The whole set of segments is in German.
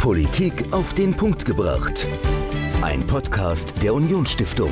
Politik auf den Punkt gebracht. Ein Podcast der Unionsstiftung.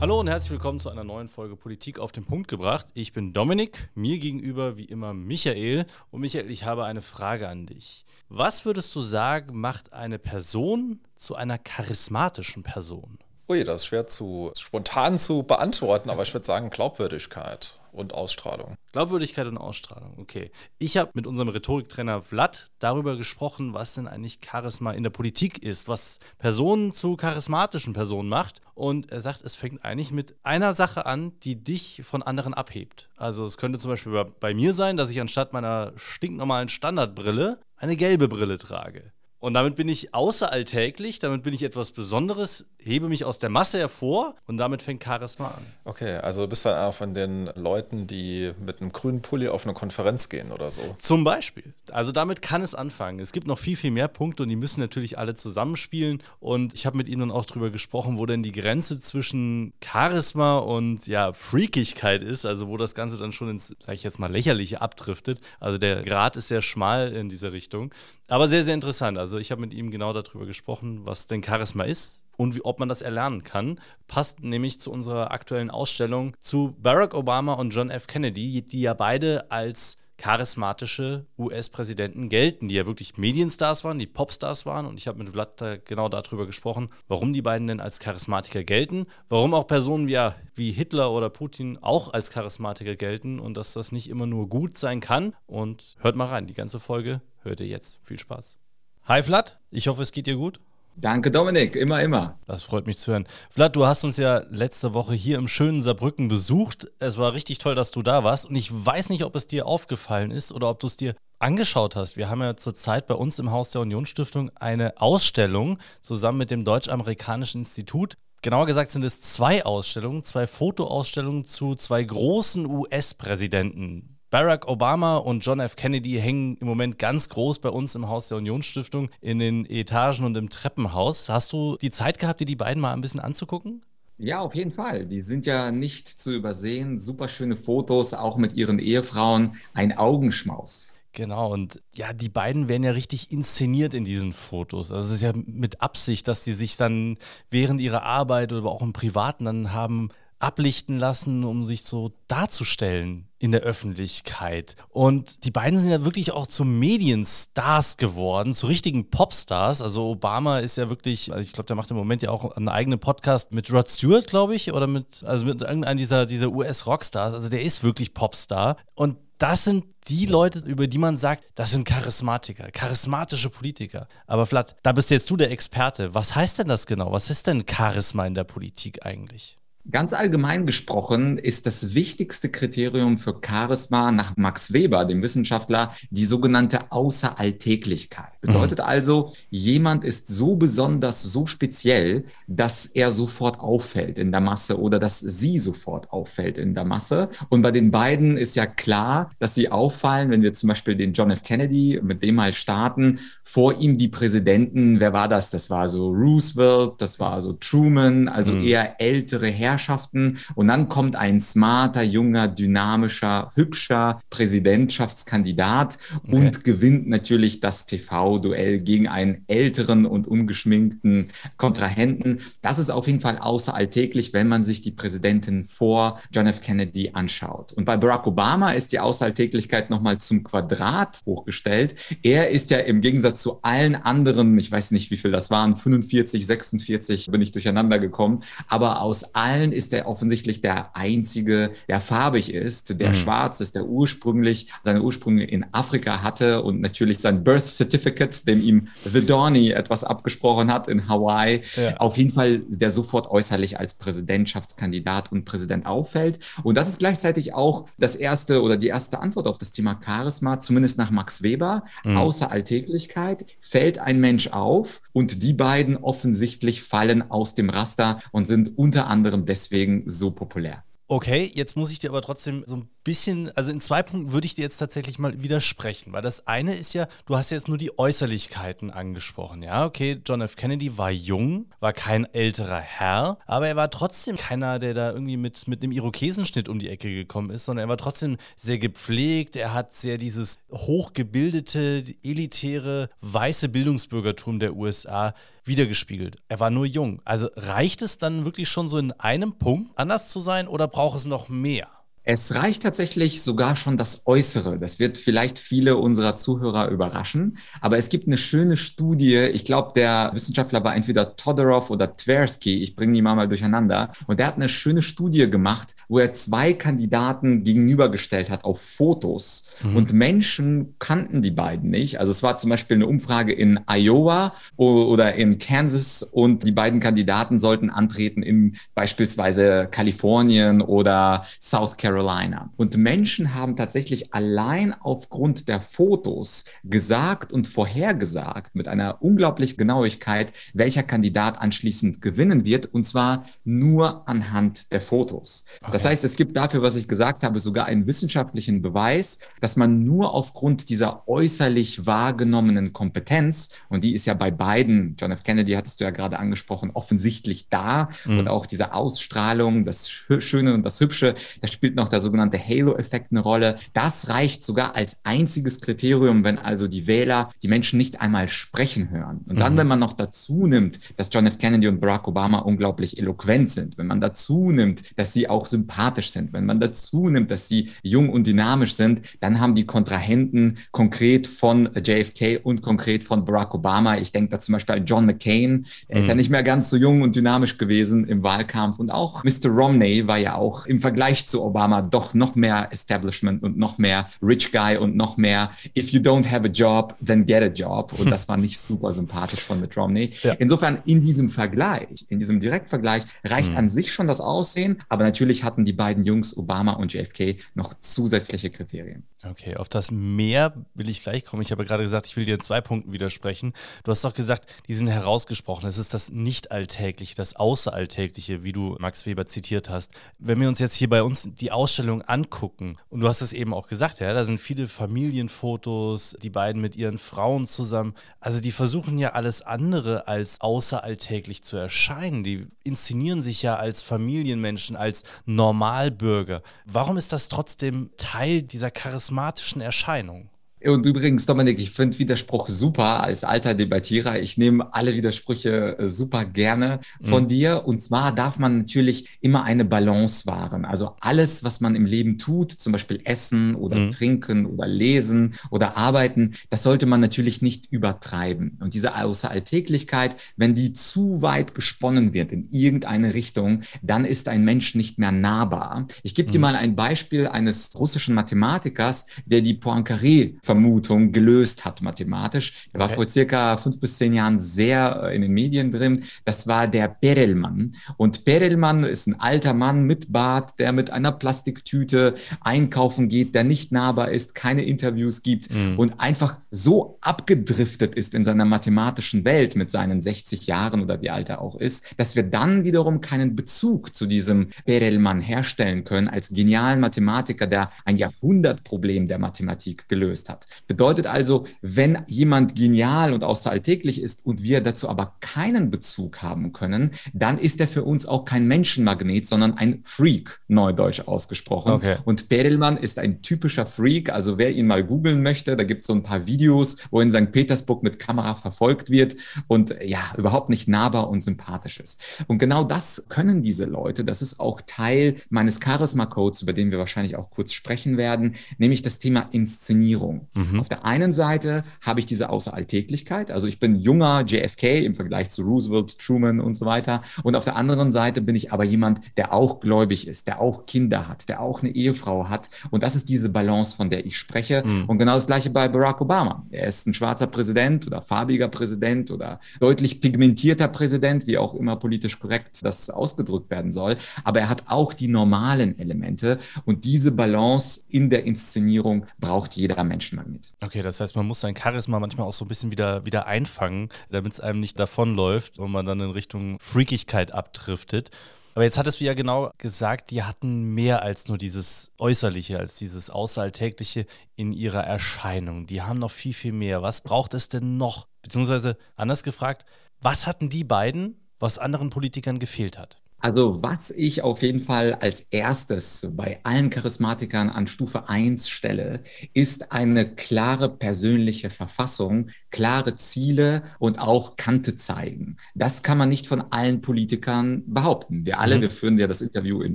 Hallo und herzlich willkommen zu einer neuen Folge Politik auf den Punkt gebracht. Ich bin Dominik, mir gegenüber wie immer Michael. Und Michael, ich habe eine Frage an dich. Was würdest du sagen, macht eine Person zu einer charismatischen Person? Ui, das ist schwer zu spontan zu beantworten, aber ich würde sagen Glaubwürdigkeit und Ausstrahlung. Glaubwürdigkeit und Ausstrahlung, okay. Ich habe mit unserem Rhetoriktrainer Vlad darüber gesprochen, was denn eigentlich Charisma in der Politik ist, was Personen zu charismatischen Personen macht. Und er sagt, es fängt eigentlich mit einer Sache an, die dich von anderen abhebt. Also es könnte zum Beispiel bei mir sein, dass ich anstatt meiner stinknormalen Standardbrille eine gelbe Brille trage. Und damit bin ich außeralltäglich, damit bin ich etwas Besonderes, hebe mich aus der Masse hervor und damit fängt Charisma an. Okay, also du bist dann auch von den Leuten, die mit einem grünen Pulli auf eine Konferenz gehen oder so. Zum Beispiel. Also damit kann es anfangen. Es gibt noch viel, viel mehr Punkte und die müssen natürlich alle zusammenspielen. Und ich habe mit ihnen auch darüber gesprochen, wo denn die Grenze zwischen Charisma und ja, Freakigkeit ist, also wo das Ganze dann schon ins, sage ich jetzt mal, lächerliche abdriftet. Also der Grad ist sehr schmal in dieser Richtung. Aber sehr, sehr interessant. Also ich habe mit ihm genau darüber gesprochen, was denn Charisma ist und wie, ob man das erlernen kann. Passt nämlich zu unserer aktuellen Ausstellung zu Barack Obama und John F. Kennedy, die ja beide als charismatische US-Präsidenten gelten, die ja wirklich Medienstars waren, die Popstars waren. Und ich habe mit Vlad genau darüber gesprochen, warum die beiden denn als Charismatiker gelten, warum auch Personen wie, wie Hitler oder Putin auch als Charismatiker gelten und dass das nicht immer nur gut sein kann. Und hört mal rein, die ganze Folge hört ihr jetzt. Viel Spaß. Hi Vlad, ich hoffe, es geht dir gut. Danke, Dominik. Immer, immer. Das freut mich zu hören. Vlad, du hast uns ja letzte Woche hier im schönen Saarbrücken besucht. Es war richtig toll, dass du da warst. Und ich weiß nicht, ob es dir aufgefallen ist oder ob du es dir angeschaut hast. Wir haben ja zurzeit bei uns im Haus der Unionsstiftung eine Ausstellung zusammen mit dem Deutsch-Amerikanischen Institut. Genauer gesagt sind es zwei Ausstellungen, zwei Fotoausstellungen zu zwei großen US-Präsidenten. Barack Obama und John F. Kennedy hängen im Moment ganz groß bei uns im Haus der Unionsstiftung in den Etagen und im Treppenhaus. Hast du die Zeit gehabt, dir die beiden mal ein bisschen anzugucken? Ja, auf jeden Fall. Die sind ja nicht zu übersehen. Super schöne Fotos, auch mit ihren Ehefrauen. Ein Augenschmaus. Genau, und ja, die beiden werden ja richtig inszeniert in diesen Fotos. Also es ist ja mit Absicht, dass die sich dann während ihrer Arbeit oder auch im Privaten dann haben ablichten lassen, um sich so darzustellen in der Öffentlichkeit. Und die beiden sind ja wirklich auch zu Medienstars geworden, zu richtigen Popstars. Also Obama ist ja wirklich, also ich glaube, der macht im Moment ja auch einen eigenen Podcast mit Rod Stewart, glaube ich, oder mit, also mit irgendeinem dieser, dieser US-Rockstars. Also der ist wirklich Popstar. Und das sind die Leute, über die man sagt, das sind Charismatiker, charismatische Politiker. Aber Vlad, da bist jetzt du der Experte. Was heißt denn das genau? Was ist denn Charisma in der Politik eigentlich? Ganz allgemein gesprochen ist das wichtigste Kriterium für Charisma nach Max Weber, dem Wissenschaftler, die sogenannte Außeralltäglichkeit. Bedeutet mhm. also, jemand ist so besonders, so speziell, dass er sofort auffällt in der Masse oder dass sie sofort auffällt in der Masse. Und bei den beiden ist ja klar, dass sie auffallen, wenn wir zum Beispiel den John F. Kennedy mit dem mal starten, vor ihm die Präsidenten, wer war das? Das war so Roosevelt, das war so Truman, also mhm. eher ältere Herren Herrschaften. Und dann kommt ein smarter, junger, dynamischer, hübscher Präsidentschaftskandidat okay. und gewinnt natürlich das TV-Duell gegen einen älteren und ungeschminkten Kontrahenten. Das ist auf jeden Fall außeralltäglich, wenn man sich die Präsidentin vor John F. Kennedy anschaut. Und bei Barack Obama ist die Außeralltäglichkeit nochmal zum Quadrat hochgestellt. Er ist ja im Gegensatz zu allen anderen, ich weiß nicht, wie viel das waren, 45, 46, bin ich durcheinander gekommen, aber aus allen allen ist er offensichtlich der einzige, der farbig ist, der mhm. schwarz ist, der ursprünglich seine Ursprünge in Afrika hatte und natürlich sein Birth Certificate, dem ihm The Donny etwas abgesprochen hat in Hawaii, ja. auf jeden Fall der sofort äußerlich als Präsidentschaftskandidat und Präsident auffällt. Und das ist gleichzeitig auch das erste oder die erste Antwort auf das Thema Charisma, zumindest nach Max Weber. Mhm. Außer Alltäglichkeit fällt ein Mensch auf und die beiden offensichtlich fallen aus dem Raster und sind unter anderem deswegen so populär. Okay, jetzt muss ich dir aber trotzdem so ein bisschen, also in zwei Punkten würde ich dir jetzt tatsächlich mal widersprechen, weil das eine ist ja, du hast jetzt nur die Äußerlichkeiten angesprochen. Ja, okay, John F. Kennedy war jung, war kein älterer Herr, aber er war trotzdem keiner, der da irgendwie mit, mit einem Irokesenschnitt um die Ecke gekommen ist, sondern er war trotzdem sehr gepflegt, er hat sehr dieses hochgebildete, elitäre, weiße Bildungsbürgertum der USA wiedergespiegelt. Er war nur jung. Also reicht es dann wirklich schon so in einem Punkt anders zu sein oder braucht es noch mehr? Es reicht tatsächlich sogar schon das Äußere. Das wird vielleicht viele unserer Zuhörer überraschen. Aber es gibt eine schöne Studie. Ich glaube, der Wissenschaftler war entweder Todorov oder Tversky. Ich bringe die mal, mal durcheinander. Und der hat eine schöne Studie gemacht, wo er zwei Kandidaten gegenübergestellt hat auf Fotos. Mhm. Und Menschen kannten die beiden nicht. Also es war zum Beispiel eine Umfrage in Iowa oder in Kansas und die beiden Kandidaten sollten antreten in beispielsweise Kalifornien oder South Carolina. Carolina. Und Menschen haben tatsächlich allein aufgrund der Fotos gesagt und vorhergesagt mit einer unglaublichen Genauigkeit, welcher Kandidat anschließend gewinnen wird, und zwar nur anhand der Fotos. Okay. Das heißt, es gibt dafür, was ich gesagt habe, sogar einen wissenschaftlichen Beweis, dass man nur aufgrund dieser äußerlich wahrgenommenen Kompetenz, und die ist ja bei beiden, John F. Kennedy hattest du ja gerade angesprochen, offensichtlich da, mhm. und auch diese Ausstrahlung, das Schöne und das Hübsche, das spielt noch der sogenannte Halo-Effekt eine Rolle. Das reicht sogar als einziges Kriterium, wenn also die Wähler die Menschen nicht einmal sprechen hören. Und dann, mhm. wenn man noch dazu nimmt, dass John F. Kennedy und Barack Obama unglaublich eloquent sind, wenn man dazu nimmt, dass sie auch sympathisch sind, wenn man dazu nimmt, dass sie jung und dynamisch sind, dann haben die Kontrahenten konkret von JFK und konkret von Barack Obama, ich denke da zum Beispiel an John McCain, der mhm. ist ja mhm. nicht mehr ganz so jung und dynamisch gewesen im Wahlkampf und auch Mr. Romney war ja auch im Vergleich zu Obama Obama doch noch mehr Establishment und noch mehr Rich Guy und noch mehr If you don't have a job, then get a job. Und das war nicht super sympathisch von Mitt Romney. Ja. Insofern in diesem Vergleich, in diesem Direktvergleich reicht mhm. an sich schon das Aussehen, aber natürlich hatten die beiden Jungs Obama und JFK noch zusätzliche Kriterien. Okay, auf das Mehr will ich gleich kommen. Ich habe gerade gesagt, ich will dir in zwei Punkten widersprechen. Du hast doch gesagt, die sind herausgesprochen. Es ist das Nicht-Alltägliche, das Außeralltägliche, wie du Max Weber zitiert hast. Wenn wir uns jetzt hier bei uns die Ausstellung angucken, und du hast es eben auch gesagt, ja, da sind viele Familienfotos, die beiden mit ihren Frauen zusammen. Also die versuchen ja alles andere als außeralltäglich zu erscheinen. Die inszenieren sich ja als Familienmenschen, als Normalbürger. Warum ist das trotzdem Teil dieser charismatischen Erscheinung? Und übrigens, Dominik, ich finde Widerspruch super als alter Debattierer. Ich nehme alle Widersprüche äh, super gerne von mhm. dir. Und zwar darf man natürlich immer eine Balance wahren. Also alles, was man im Leben tut, zum Beispiel essen oder mhm. trinken oder lesen oder arbeiten, das sollte man natürlich nicht übertreiben. Und diese Außeralltäglichkeit, wenn die zu weit gesponnen wird in irgendeine Richtung, dann ist ein Mensch nicht mehr nahbar. Ich gebe mhm. dir mal ein Beispiel eines russischen Mathematikers, der die Poincaré Vermutung gelöst hat mathematisch. Er war okay. vor circa fünf bis zehn Jahren sehr äh, in den Medien drin. Das war der Perelmann. Und Perelmann ist ein alter Mann mit Bart, der mit einer Plastiktüte einkaufen geht, der nicht nahbar ist, keine Interviews gibt mhm. und einfach so abgedriftet ist in seiner mathematischen Welt mit seinen 60 Jahren oder wie alt er auch ist, dass wir dann wiederum keinen Bezug zu diesem Perelmann herstellen können als genialen Mathematiker, der ein Jahrhundertproblem der Mathematik gelöst hat hat. Bedeutet also, wenn jemand genial und außeralltäglich ist und wir dazu aber keinen Bezug haben können, dann ist er für uns auch kein Menschenmagnet, sondern ein Freak, neudeutsch ausgesprochen. Okay. Und Perelmann ist ein typischer Freak. Also wer ihn mal googeln möchte, da gibt es so ein paar Videos, wo in St. Petersburg mit Kamera verfolgt wird und ja, überhaupt nicht nahbar und sympathisch ist. Und genau das können diese Leute. Das ist auch Teil meines Charisma-Codes, über den wir wahrscheinlich auch kurz sprechen werden, nämlich das Thema Inszenierung. Mhm. Auf der einen Seite habe ich diese Außeralltäglichkeit, also ich bin junger JFK im Vergleich zu Roosevelt, Truman und so weiter. Und auf der anderen Seite bin ich aber jemand, der auch gläubig ist, der auch Kinder hat, der auch eine Ehefrau hat. Und das ist diese Balance, von der ich spreche. Mhm. Und genau das gleiche bei Barack Obama. Er ist ein schwarzer Präsident oder farbiger Präsident oder deutlich pigmentierter Präsident, wie auch immer politisch korrekt das ausgedrückt werden soll. Aber er hat auch die normalen Elemente. Und diese Balance in der Inszenierung braucht jeder Mensch Magnet. Okay, das heißt, man muss sein Charisma manchmal auch so ein bisschen wieder, wieder einfangen, damit es einem nicht davonläuft und man dann in Richtung Freakigkeit abdriftet. Aber jetzt hattest du ja genau gesagt, die hatten mehr als nur dieses Äußerliche, als dieses Außeralltägliche in ihrer Erscheinung. Die haben noch viel, viel mehr. Was braucht es denn noch? Beziehungsweise anders gefragt, was hatten die beiden, was anderen Politikern gefehlt hat? Also was ich auf jeden Fall als erstes bei allen Charismatikern an Stufe 1 stelle, ist eine klare persönliche Verfassung, klare Ziele und auch Kante zeigen. Das kann man nicht von allen Politikern behaupten. Wir alle, mhm. wir führen ja das Interview in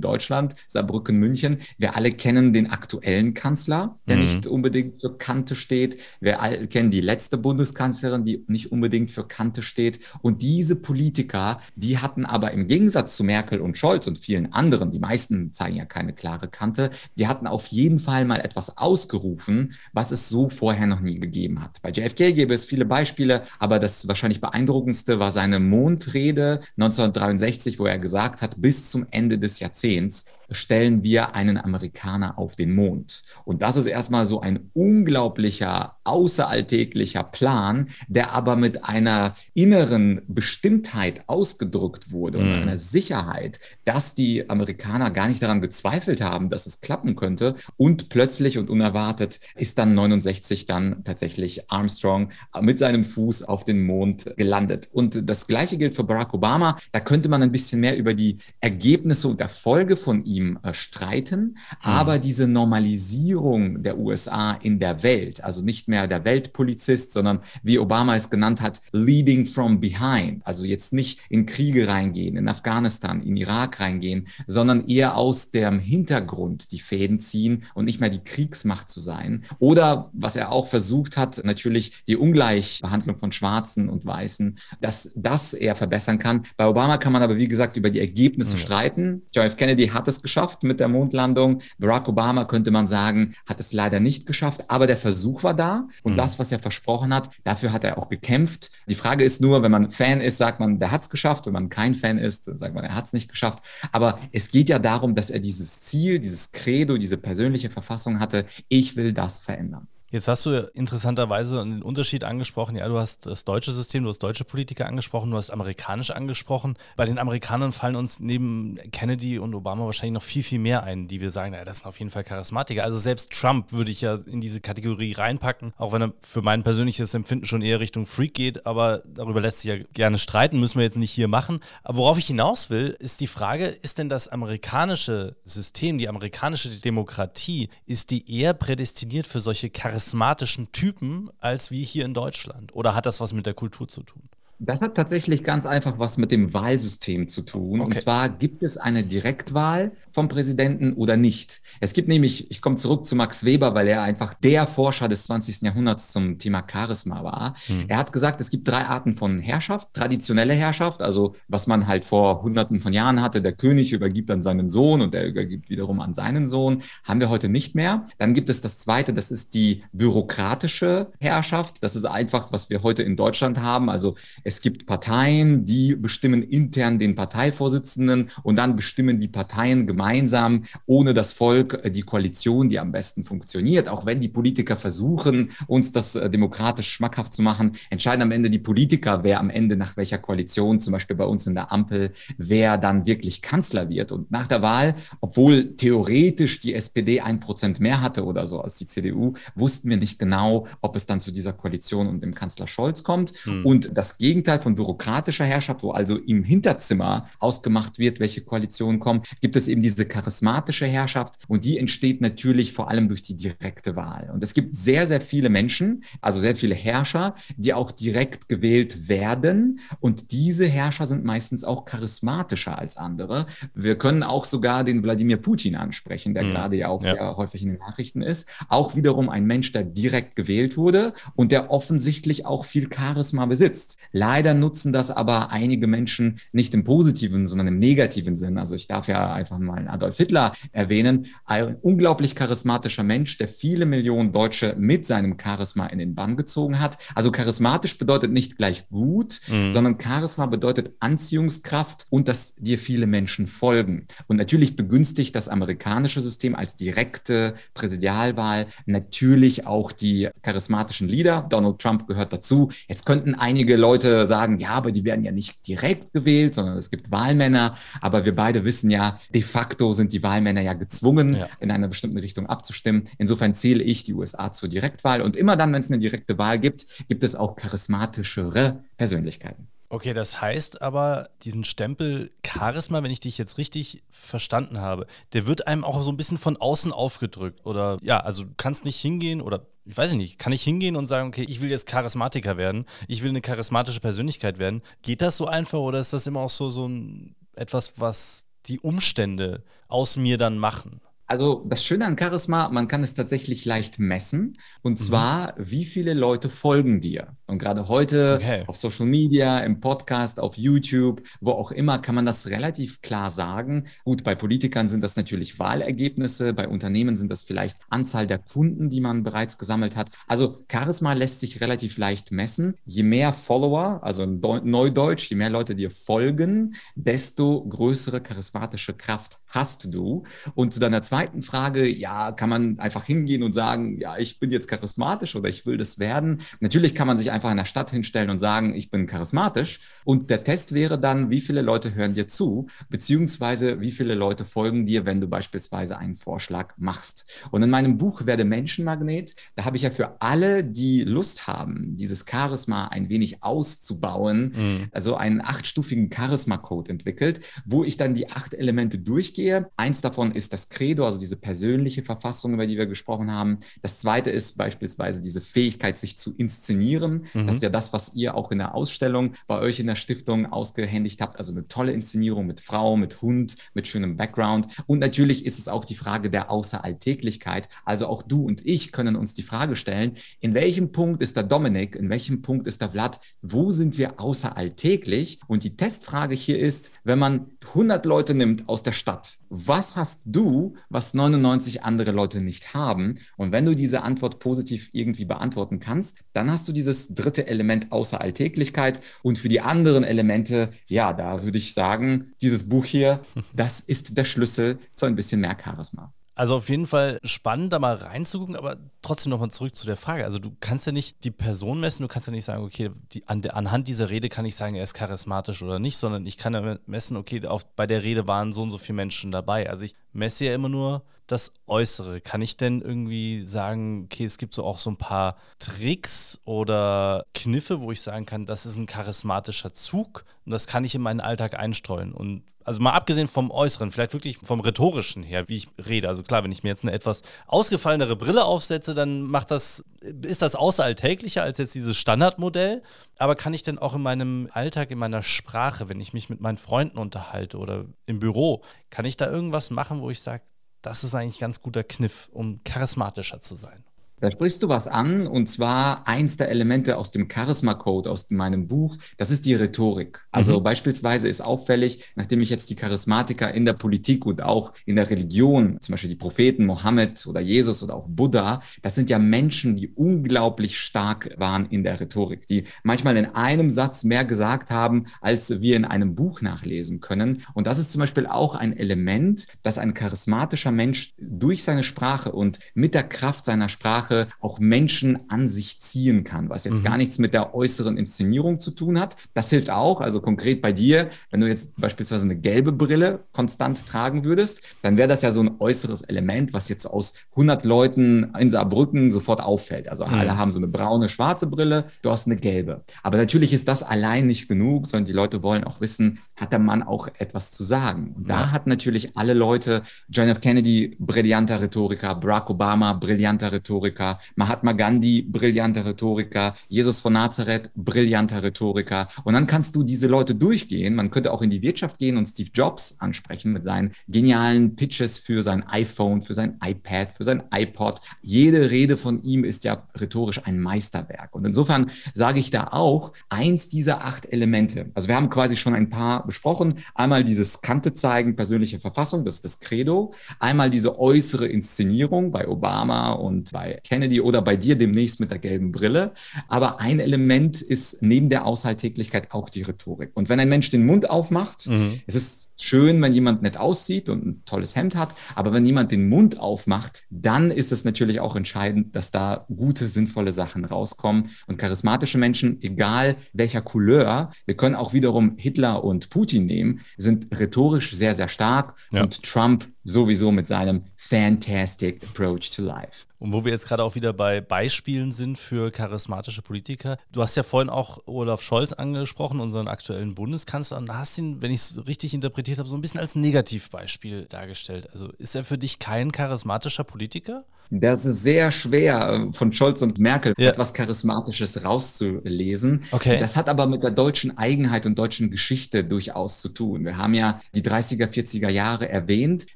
Deutschland, Saarbrücken, München, wir alle kennen den aktuellen Kanzler, der mhm. nicht unbedingt für Kante steht. Wir alle kennen die letzte Bundeskanzlerin, die nicht unbedingt für Kante steht. Und diese Politiker, die hatten aber im Gegensatz zu mehr Merkel und Scholz und vielen anderen, die meisten zeigen ja keine klare Kante, die hatten auf jeden Fall mal etwas ausgerufen, was es so vorher noch nie gegeben hat. Bei JFK gäbe es viele Beispiele, aber das wahrscheinlich beeindruckendste war seine Mondrede 1963, wo er gesagt hat, bis zum Ende des Jahrzehnts stellen wir einen Amerikaner auf den Mond. Und das ist erstmal so ein unglaublicher, außeralltäglicher Plan, der aber mit einer inneren Bestimmtheit ausgedrückt wurde und mm. einer Sicherheit, dass die Amerikaner gar nicht daran gezweifelt haben, dass es klappen könnte. Und plötzlich und unerwartet ist dann 69 dann tatsächlich Armstrong mit seinem Fuß auf den Mond gelandet. Und das Gleiche gilt für Barack Obama. Da könnte man ein bisschen mehr über die Ergebnisse und Erfolge von ihm ihm äh, streiten, mhm. aber diese Normalisierung der USA in der Welt, also nicht mehr der Weltpolizist, sondern wie Obama es genannt hat, leading from behind, also jetzt nicht in Kriege reingehen, in Afghanistan, in Irak reingehen, sondern eher aus dem Hintergrund die Fäden ziehen und nicht mehr die Kriegsmacht zu sein. Oder was er auch versucht hat, natürlich die Ungleichbehandlung von Schwarzen und Weißen, dass das er verbessern kann. Bei Obama kann man aber, wie gesagt, über die Ergebnisse mhm. streiten. John F. Kennedy hat es geschafft mit der Mondlandung. Barack Obama könnte man sagen, hat es leider nicht geschafft, aber der Versuch war da und mhm. das, was er versprochen hat, dafür hat er auch gekämpft. Die Frage ist nur, wenn man Fan ist, sagt man, der hat es geschafft. Wenn man kein Fan ist, sagt man, er hat es nicht geschafft. Aber es geht ja darum, dass er dieses Ziel, dieses Credo, diese persönliche Verfassung hatte, ich will das verändern. Jetzt hast du interessanterweise den Unterschied angesprochen. Ja, du hast das deutsche System, du hast deutsche Politiker angesprochen, du hast amerikanisch angesprochen. Bei den Amerikanern fallen uns neben Kennedy und Obama wahrscheinlich noch viel, viel mehr ein, die wir sagen, ja, das sind auf jeden Fall Charismatiker. Also selbst Trump würde ich ja in diese Kategorie reinpacken, auch wenn er für mein persönliches Empfinden schon eher Richtung Freak geht. Aber darüber lässt sich ja gerne streiten, müssen wir jetzt nicht hier machen. Aber worauf ich hinaus will, ist die Frage, ist denn das amerikanische System, die amerikanische Demokratie, ist die eher prädestiniert für solche charismatischen charismatischen Typen als wie hier in Deutschland? Oder hat das was mit der Kultur zu tun? Das hat tatsächlich ganz einfach was mit dem Wahlsystem zu tun. Okay. Und zwar gibt es eine Direktwahl vom Präsidenten oder nicht. Es gibt nämlich, ich komme zurück zu Max Weber, weil er einfach der Forscher des 20. Jahrhunderts zum Thema Charisma war. Hm. Er hat gesagt, es gibt drei Arten von Herrschaft. Traditionelle Herrschaft, also was man halt vor hunderten von Jahren hatte, der König übergibt an seinen Sohn und der übergibt wiederum an seinen Sohn, haben wir heute nicht mehr. Dann gibt es das zweite, das ist die bürokratische Herrschaft. Das ist einfach, was wir heute in Deutschland haben. Also es gibt Parteien, die bestimmen intern den Parteivorsitzenden und dann bestimmen die Parteien gemeinsam ohne das Volk äh, die Koalition, die am besten funktioniert. Auch wenn die Politiker versuchen, uns das äh, demokratisch schmackhaft zu machen, entscheiden am Ende die Politiker, wer am Ende nach welcher Koalition, zum Beispiel bei uns in der Ampel, wer dann wirklich Kanzler wird. Und nach der Wahl, obwohl theoretisch die SPD ein Prozent mehr hatte oder so als die CDU, wussten wir nicht genau, ob es dann zu dieser Koalition und dem Kanzler Scholz kommt. Hm. Und das Gegenteil Gegenteil von bürokratischer Herrschaft, wo also im Hinterzimmer ausgemacht wird, welche Koalitionen kommen, gibt es eben diese charismatische Herrschaft und die entsteht natürlich vor allem durch die direkte Wahl. Und es gibt sehr, sehr viele Menschen, also sehr viele Herrscher, die auch direkt gewählt werden und diese Herrscher sind meistens auch charismatischer als andere. Wir können auch sogar den Wladimir Putin ansprechen, der mhm. gerade ja auch ja. sehr häufig in den Nachrichten ist. Auch wiederum ein Mensch, der direkt gewählt wurde und der offensichtlich auch viel Charisma besitzt. Leider nutzen das aber einige Menschen nicht im positiven, sondern im negativen Sinn. Also ich darf ja einfach mal Adolf Hitler erwähnen. Ein unglaublich charismatischer Mensch, der viele Millionen Deutsche mit seinem Charisma in den Bann gezogen hat. Also charismatisch bedeutet nicht gleich gut, mhm. sondern Charisma bedeutet Anziehungskraft und dass dir viele Menschen folgen. Und natürlich begünstigt das amerikanische System als direkte Präsidialwahl natürlich auch die charismatischen Leader. Donald Trump gehört dazu. Jetzt könnten einige Leute Leute sagen, ja, aber die werden ja nicht direkt gewählt, sondern es gibt Wahlmänner. Aber wir beide wissen ja, de facto sind die Wahlmänner ja gezwungen, ja. in einer bestimmten Richtung abzustimmen. Insofern zähle ich die USA zur Direktwahl. Und immer dann, wenn es eine direkte Wahl gibt, gibt es auch charismatischere Persönlichkeiten. Okay, das heißt aber, diesen Stempel Charisma, wenn ich dich jetzt richtig verstanden habe, der wird einem auch so ein bisschen von außen aufgedrückt. Oder ja, also du kannst nicht hingehen oder ich weiß nicht, kann ich hingehen und sagen, okay, ich will jetzt Charismatiker werden, ich will eine charismatische Persönlichkeit werden. Geht das so einfach oder ist das immer auch so, so ein, etwas, was die Umstände aus mir dann machen? Also das Schöne an Charisma, man kann es tatsächlich leicht messen. Und mhm. zwar, wie viele Leute folgen dir? Und gerade heute okay. auf Social Media, im Podcast, auf YouTube, wo auch immer, kann man das relativ klar sagen. Gut, bei Politikern sind das natürlich Wahlergebnisse, bei Unternehmen sind das vielleicht Anzahl der Kunden, die man bereits gesammelt hat. Also Charisma lässt sich relativ leicht messen. Je mehr Follower, also in Neudeutsch, je mehr Leute dir folgen, desto größere charismatische Kraft hast du. Und zu deiner zweiten Frage, ja, kann man einfach hingehen und sagen, ja, ich bin jetzt charismatisch oder ich will das werden. Natürlich kann man sich einfach in der Stadt hinstellen und sagen, ich bin charismatisch. Und der Test wäre dann, wie viele Leute hören dir zu, beziehungsweise wie viele Leute folgen dir, wenn du beispielsweise einen Vorschlag machst. Und in meinem Buch Werde Menschenmagnet, da habe ich ja für alle, die Lust haben, dieses Charisma ein wenig auszubauen, mhm. also einen achtstufigen Charisma-Code entwickelt, wo ich dann die acht Elemente durchgehe gehe. Eins davon ist das Credo, also diese persönliche Verfassung, über die wir gesprochen haben. Das zweite ist beispielsweise diese Fähigkeit, sich zu inszenieren. Mhm. Das ist ja das, was ihr auch in der Ausstellung bei euch in der Stiftung ausgehändigt habt. Also eine tolle Inszenierung mit Frau, mit Hund, mit schönem Background. Und natürlich ist es auch die Frage der Außeralltäglichkeit. Also auch du und ich können uns die Frage stellen, in welchem Punkt ist der Dominik, in welchem Punkt ist der Vlad, wo sind wir außeralltäglich? Und die Testfrage hier ist, wenn man 100 Leute nimmt aus der Stadt, was hast du, was 99 andere Leute nicht haben? Und wenn du diese Antwort positiv irgendwie beantworten kannst, dann hast du dieses dritte Element außer Alltäglichkeit. Und für die anderen Elemente, ja, da würde ich sagen, dieses Buch hier, das ist der Schlüssel zu ein bisschen mehr Charisma. Also auf jeden Fall spannend, da mal reinzugucken, aber trotzdem nochmal zurück zu der Frage. Also du kannst ja nicht die Person messen, du kannst ja nicht sagen, okay, die, an der, anhand dieser Rede kann ich sagen, er ist charismatisch oder nicht, sondern ich kann ja messen, okay, auf, bei der Rede waren so und so viele Menschen dabei. Also ich messe ja immer nur das Äußere. Kann ich denn irgendwie sagen, okay, es gibt so auch so ein paar Tricks oder Kniffe, wo ich sagen kann, das ist ein charismatischer Zug und das kann ich in meinen Alltag einstreuen und also mal abgesehen vom Äußeren, vielleicht wirklich vom Rhetorischen her, wie ich rede. Also klar, wenn ich mir jetzt eine etwas ausgefallenere Brille aufsetze, dann macht das, ist das außeralltäglicher als jetzt dieses Standardmodell. Aber kann ich denn auch in meinem Alltag, in meiner Sprache, wenn ich mich mit meinen Freunden unterhalte oder im Büro, kann ich da irgendwas machen, wo ich sage, das ist eigentlich ein ganz guter Kniff, um charismatischer zu sein? Da sprichst du was an, und zwar eins der Elemente aus dem Charisma-Code, aus meinem Buch, das ist die Rhetorik. Also mhm. beispielsweise ist auffällig, nachdem ich jetzt die Charismatiker in der Politik und auch in der Religion, zum Beispiel die Propheten Mohammed oder Jesus oder auch Buddha, das sind ja Menschen, die unglaublich stark waren in der Rhetorik, die manchmal in einem Satz mehr gesagt haben, als wir in einem Buch nachlesen können. Und das ist zum Beispiel auch ein Element, dass ein charismatischer Mensch durch seine Sprache und mit der Kraft seiner Sprache Sprache auch Menschen an sich ziehen kann, was jetzt mhm. gar nichts mit der äußeren Inszenierung zu tun hat. Das hilft auch, also konkret bei dir, wenn du jetzt beispielsweise eine gelbe Brille konstant tragen würdest, dann wäre das ja so ein äußeres Element, was jetzt aus 100 Leuten in Saarbrücken sofort auffällt. Also mhm. alle haben so eine braune, schwarze Brille, du hast eine gelbe. Aber natürlich ist das allein nicht genug, sondern die Leute wollen auch wissen, hat der Mann auch etwas zu sagen? Und da ja. hat natürlich alle Leute, John F. Kennedy, brillanter Rhetoriker, Barack Obama, brillanter Rhetoriker, Rhetoriker, Mahatma Gandhi, brillanter Rhetoriker, Jesus von Nazareth, brillanter Rhetoriker. Und dann kannst du diese Leute durchgehen. Man könnte auch in die Wirtschaft gehen und Steve Jobs ansprechen mit seinen genialen Pitches für sein iPhone, für sein iPad, für sein iPod. Jede Rede von ihm ist ja rhetorisch ein Meisterwerk. Und insofern sage ich da auch, eins dieser acht Elemente. Also wir haben quasi schon ein paar besprochen. Einmal dieses Kante zeigen, persönliche Verfassung, das ist das Credo. Einmal diese äußere Inszenierung bei Obama und bei Kennedy oder bei dir demnächst mit der gelben Brille. Aber ein Element ist neben der Aushalttäglichkeit auch die Rhetorik. Und wenn ein Mensch den Mund aufmacht, mhm. es ist schön, wenn jemand nett aussieht und ein tolles Hemd hat, aber wenn jemand den Mund aufmacht, dann ist es natürlich auch entscheidend, dass da gute, sinnvolle Sachen rauskommen. Und charismatische Menschen, egal welcher Couleur, wir können auch wiederum Hitler und Putin nehmen, sind rhetorisch sehr, sehr stark ja. und Trump sowieso mit seinem Fantastic Approach to Life. Und wo wir jetzt gerade auch wieder bei Beispielen sind für charismatische Politiker. Du hast ja vorhin auch Olaf Scholz angesprochen, unseren aktuellen Bundeskanzler, und hast ihn, wenn ich es richtig interpretiert habe, so ein bisschen als Negativbeispiel dargestellt. Also ist er für dich kein charismatischer Politiker? Das ist sehr schwer, von Scholz und Merkel ja. etwas Charismatisches rauszulesen. Okay. Das hat aber mit der deutschen Eigenheit und deutschen Geschichte durchaus zu tun. Wir haben ja die 30er, 40er Jahre erwähnt.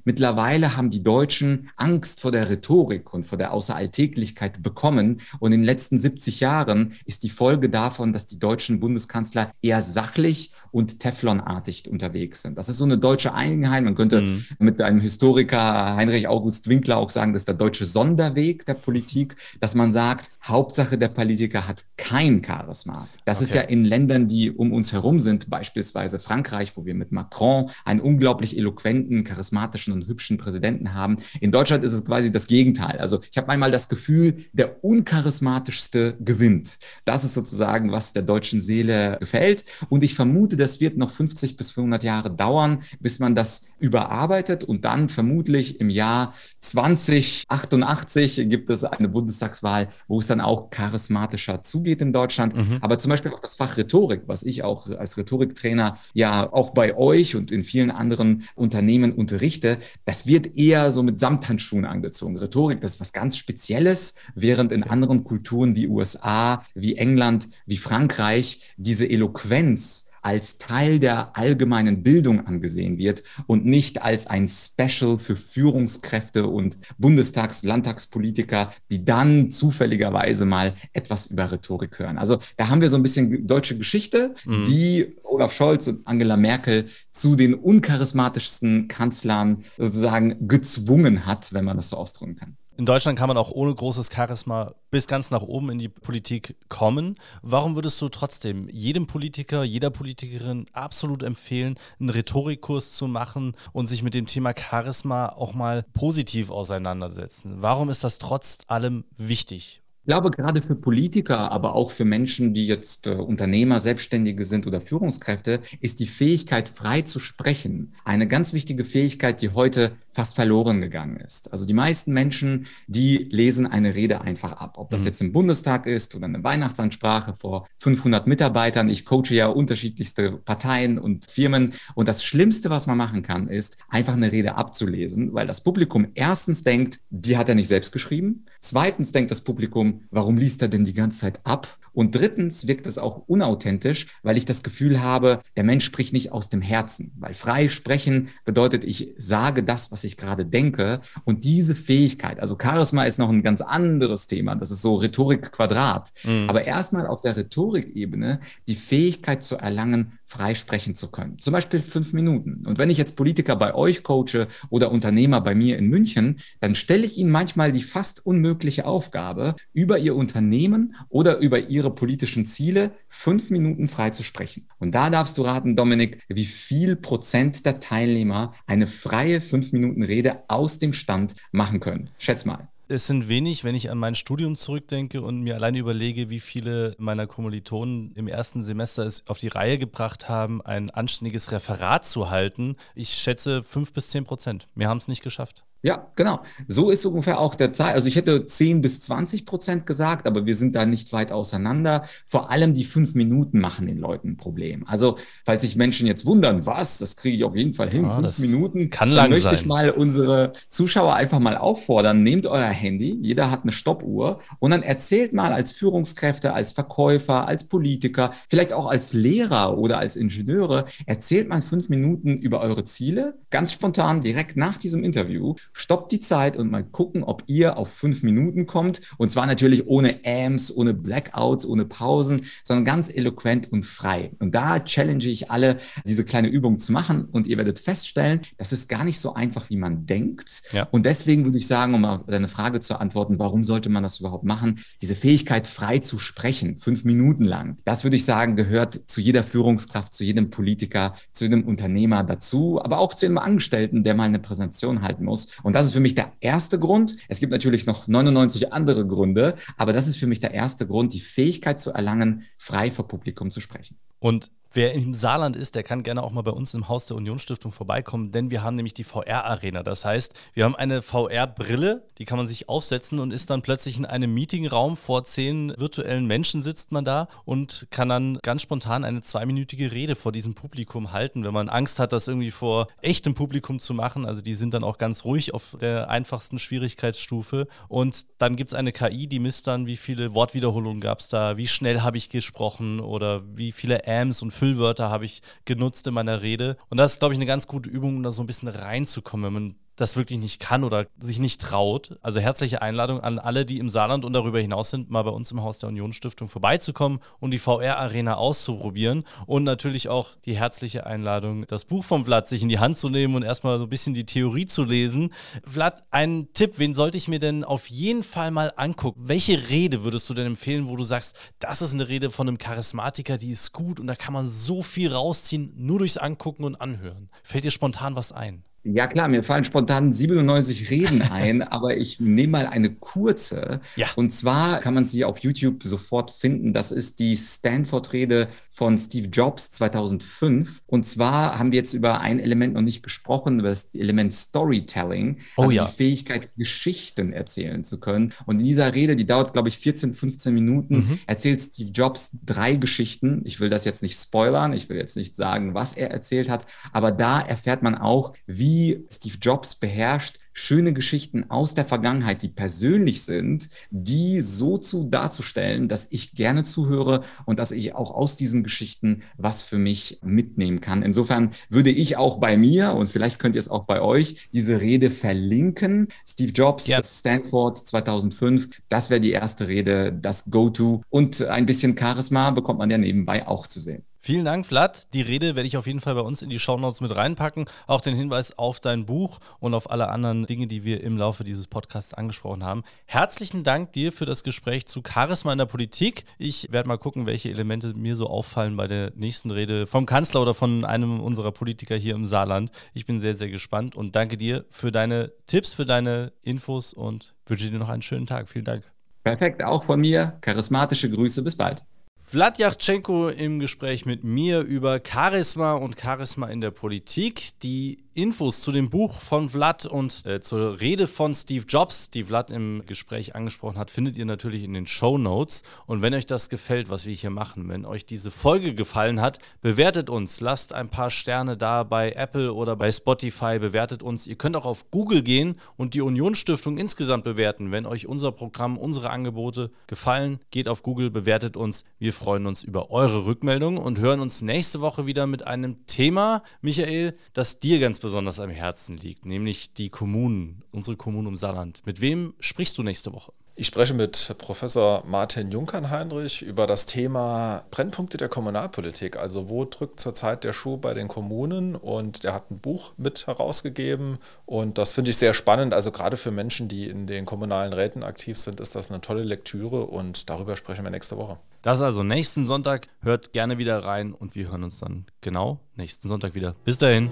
Mittlerweile haben die Deutschen Angst vor der Rhetorik und vor der Außeralltäglichkeit bekommen. Und in den letzten 70 Jahren ist die Folge davon, dass die deutschen Bundeskanzler eher sachlich und Teflonartig unterwegs sind. Das ist so eine deutsche Eigenheit. Man könnte mhm. mit einem Historiker Heinrich August Winkler auch sagen, dass der deutsche Sonderweg der Politik, dass man sagt, Hauptsache der Politiker hat kein Charisma. Das okay. ist ja in Ländern, die um uns herum sind, beispielsweise Frankreich, wo wir mit Macron einen unglaublich eloquenten, charismatischen und hübschen Präsidenten haben. In Deutschland ist es quasi das Gegenteil. Also ich habe einmal das Gefühl, der uncharismatischste gewinnt. Das ist sozusagen, was der deutschen Seele gefällt. Und ich vermute, das wird noch 50 bis 500 Jahre dauern, bis man das überarbeitet und dann vermutlich im Jahr 2088 1988 gibt es eine Bundestagswahl, wo es dann auch charismatischer zugeht in Deutschland. Mhm. Aber zum Beispiel auch das Fach Rhetorik, was ich auch als Rhetoriktrainer ja auch bei euch und in vielen anderen Unternehmen unterrichte, das wird eher so mit Samthandschuhen angezogen. Rhetorik, das ist was ganz Spezielles, während in anderen Kulturen wie USA, wie England, wie Frankreich diese Eloquenz als Teil der allgemeinen Bildung angesehen wird und nicht als ein Special für Führungskräfte und Bundestags-, Landtagspolitiker, die dann zufälligerweise mal etwas über Rhetorik hören. Also da haben wir so ein bisschen deutsche Geschichte, mhm. die Olaf Scholz und Angela Merkel zu den uncharismatischsten Kanzlern sozusagen gezwungen hat, wenn man das so ausdrücken kann. In Deutschland kann man auch ohne großes Charisma bis ganz nach oben in die Politik kommen. Warum würdest du trotzdem jedem Politiker, jeder Politikerin absolut empfehlen, einen Rhetorikkurs zu machen und sich mit dem Thema Charisma auch mal positiv auseinandersetzen? Warum ist das trotz allem wichtig? Ich glaube, gerade für Politiker, aber auch für Menschen, die jetzt äh, Unternehmer, Selbstständige sind oder Führungskräfte, ist die Fähigkeit, frei zu sprechen, eine ganz wichtige Fähigkeit, die heute fast verloren gegangen ist. Also die meisten Menschen, die lesen eine Rede einfach ab. Ob das mhm. jetzt im Bundestag ist oder eine Weihnachtsansprache vor 500 Mitarbeitern. Ich coache ja unterschiedlichste Parteien und Firmen. Und das Schlimmste, was man machen kann, ist einfach eine Rede abzulesen, weil das Publikum erstens denkt, die hat er nicht selbst geschrieben. Zweitens denkt das Publikum, warum liest er denn die ganze Zeit ab? Und drittens wirkt es auch unauthentisch, weil ich das Gefühl habe, der Mensch spricht nicht aus dem Herzen. Weil frei sprechen bedeutet, ich sage das, was ich gerade denke. Und diese Fähigkeit, also Charisma ist noch ein ganz anderes Thema. Das ist so Rhetorik Quadrat. Mhm. Aber erstmal auf der Rhetorikebene die Fähigkeit zu erlangen, frei sprechen zu können. Zum Beispiel fünf Minuten. Und wenn ich jetzt Politiker bei euch coache oder Unternehmer bei mir in München, dann stelle ich ihnen manchmal die fast unmögliche Aufgabe, über ihr Unternehmen oder über ihre politischen Ziele fünf Minuten frei zu sprechen. Und da darfst du raten, Dominik, wie viel Prozent der Teilnehmer eine freie fünf Minuten Rede aus dem Stand machen können. Schätz mal es sind wenig, wenn ich an mein Studium zurückdenke und mir alleine überlege, wie viele meiner Kommilitonen im ersten Semester es auf die Reihe gebracht haben, ein anständiges Referat zu halten. Ich schätze fünf bis zehn Prozent. Wir haben es nicht geschafft. Ja, genau. So ist ungefähr auch der Zahl. Also ich hätte 10 bis 20 Prozent gesagt, aber wir sind da nicht weit auseinander. Vor allem die fünf Minuten machen den Leuten ein Problem. Also falls sich Menschen jetzt wundern, was, das kriege ich auf jeden Fall hin, ja, fünf Minuten, kann lang dann möchte sein. ich mal unsere Zuschauer einfach mal auffordern, nehmt euer Handy, jeder hat eine Stoppuhr und dann erzählt mal als Führungskräfte, als Verkäufer, als Politiker, vielleicht auch als Lehrer oder als Ingenieure, erzählt mal fünf Minuten über eure Ziele, ganz spontan, direkt nach diesem Interview stoppt die Zeit und mal gucken, ob ihr auf fünf Minuten kommt. Und zwar natürlich ohne Ams, ohne Blackouts, ohne Pausen, sondern ganz eloquent und frei. Und da challenge ich alle, diese kleine Übung zu machen. Und ihr werdet feststellen, das ist gar nicht so einfach, wie man denkt. Ja. Und deswegen würde ich sagen, um auf deine Frage zu antworten, warum sollte man das überhaupt machen? Diese Fähigkeit, frei zu sprechen, fünf Minuten lang, das würde ich sagen, gehört zu jeder Führungskraft, zu jedem Politiker, zu jedem Unternehmer dazu, aber auch zu jedem Angestellten, der mal eine Präsentation halten muss. Und das ist für mich der erste Grund. Es gibt natürlich noch 99 andere Gründe, aber das ist für mich der erste Grund, die Fähigkeit zu erlangen, frei vor Publikum zu sprechen. Und Wer im Saarland ist, der kann gerne auch mal bei uns im Haus der Unionsstiftung vorbeikommen, denn wir haben nämlich die VR-Arena. Das heißt, wir haben eine VR-Brille, die kann man sich aufsetzen und ist dann plötzlich in einem Meetingraum vor zehn virtuellen Menschen sitzt man da und kann dann ganz spontan eine zweiminütige Rede vor diesem Publikum halten, wenn man Angst hat, das irgendwie vor echtem Publikum zu machen. Also die sind dann auch ganz ruhig auf der einfachsten Schwierigkeitsstufe. Und dann gibt es eine KI, die misst dann, wie viele Wortwiederholungen gab es da, wie schnell habe ich gesprochen oder wie viele Ams und Füllwörter habe ich genutzt in meiner Rede. Und das ist, glaube ich, eine ganz gute Übung, um da so ein bisschen reinzukommen, wenn man das wirklich nicht kann oder sich nicht traut. Also herzliche Einladung an alle, die im Saarland und darüber hinaus sind, mal bei uns im Haus der Unionsstiftung vorbeizukommen und die VR-Arena auszuprobieren. Und natürlich auch die herzliche Einladung, das Buch von Vlad sich in die Hand zu nehmen und erstmal so ein bisschen die Theorie zu lesen. Vlad, ein Tipp, wen sollte ich mir denn auf jeden Fall mal angucken? Welche Rede würdest du denn empfehlen, wo du sagst, das ist eine Rede von einem Charismatiker, die ist gut und da kann man so viel rausziehen, nur durchs Angucken und Anhören? Fällt dir spontan was ein? Ja klar, mir fallen spontan 97 Reden ein, aber ich nehme mal eine kurze. Ja. Und zwar kann man sie auf YouTube sofort finden. Das ist die Stanford-Rede von Steve Jobs 2005. Und zwar haben wir jetzt über ein Element noch nicht gesprochen, über das Element Storytelling, oh, also ja. die Fähigkeit, Geschichten erzählen zu können. Und in dieser Rede, die dauert, glaube ich, 14, 15 Minuten, mhm. erzählt Steve Jobs drei Geschichten. Ich will das jetzt nicht spoilern, ich will jetzt nicht sagen, was er erzählt hat, aber da erfährt man auch, wie Steve Jobs beherrscht, schöne Geschichten aus der Vergangenheit, die persönlich sind, die so zu darzustellen, dass ich gerne zuhöre und dass ich auch aus diesen Geschichten was für mich mitnehmen kann. Insofern würde ich auch bei mir und vielleicht könnt ihr es auch bei euch diese Rede verlinken. Steve Jobs, ja. Stanford 2005, das wäre die erste Rede, das Go-To und ein bisschen Charisma bekommt man ja nebenbei auch zu sehen. Vielen Dank, Vlad. Die Rede werde ich auf jeden Fall bei uns in die Shownotes mit reinpacken. Auch den Hinweis auf dein Buch und auf alle anderen Dinge, die wir im Laufe dieses Podcasts angesprochen haben. Herzlichen Dank dir für das Gespräch zu Charisma in der Politik. Ich werde mal gucken, welche Elemente mir so auffallen bei der nächsten Rede vom Kanzler oder von einem unserer Politiker hier im Saarland. Ich bin sehr, sehr gespannt und danke dir für deine Tipps, für deine Infos und wünsche dir noch einen schönen Tag. Vielen Dank. Perfekt, auch von mir. Charismatische Grüße. Bis bald. Vlad Yachtschenko im Gespräch mit mir über Charisma und Charisma in der Politik. Die Infos zu dem Buch von Vlad und äh, zur Rede von Steve Jobs, die Vlad im Gespräch angesprochen hat, findet ihr natürlich in den Show Notes. Und wenn euch das gefällt, was wir hier machen, wenn euch diese Folge gefallen hat, bewertet uns, lasst ein paar Sterne da bei Apple oder bei Spotify, bewertet uns. Ihr könnt auch auf Google gehen und die Union Stiftung insgesamt bewerten. Wenn euch unser Programm, unsere Angebote gefallen, geht auf Google, bewertet uns. Wir freuen uns über eure Rückmeldungen und hören uns nächste Woche wieder mit einem Thema, Michael, das dir ganz besonders am Herzen liegt, nämlich die Kommunen, unsere Kommunen im Saarland. Mit wem sprichst du nächste Woche? Ich spreche mit Professor Martin Junkern-Heinrich über das Thema Brennpunkte der Kommunalpolitik. Also wo drückt zurzeit der Schuh bei den Kommunen? Und er hat ein Buch mit herausgegeben und das finde ich sehr spannend. Also gerade für Menschen, die in den kommunalen Räten aktiv sind, ist das eine tolle Lektüre und darüber sprechen wir nächste Woche. Das also nächsten Sonntag. Hört gerne wieder rein und wir hören uns dann genau nächsten Sonntag wieder. Bis dahin.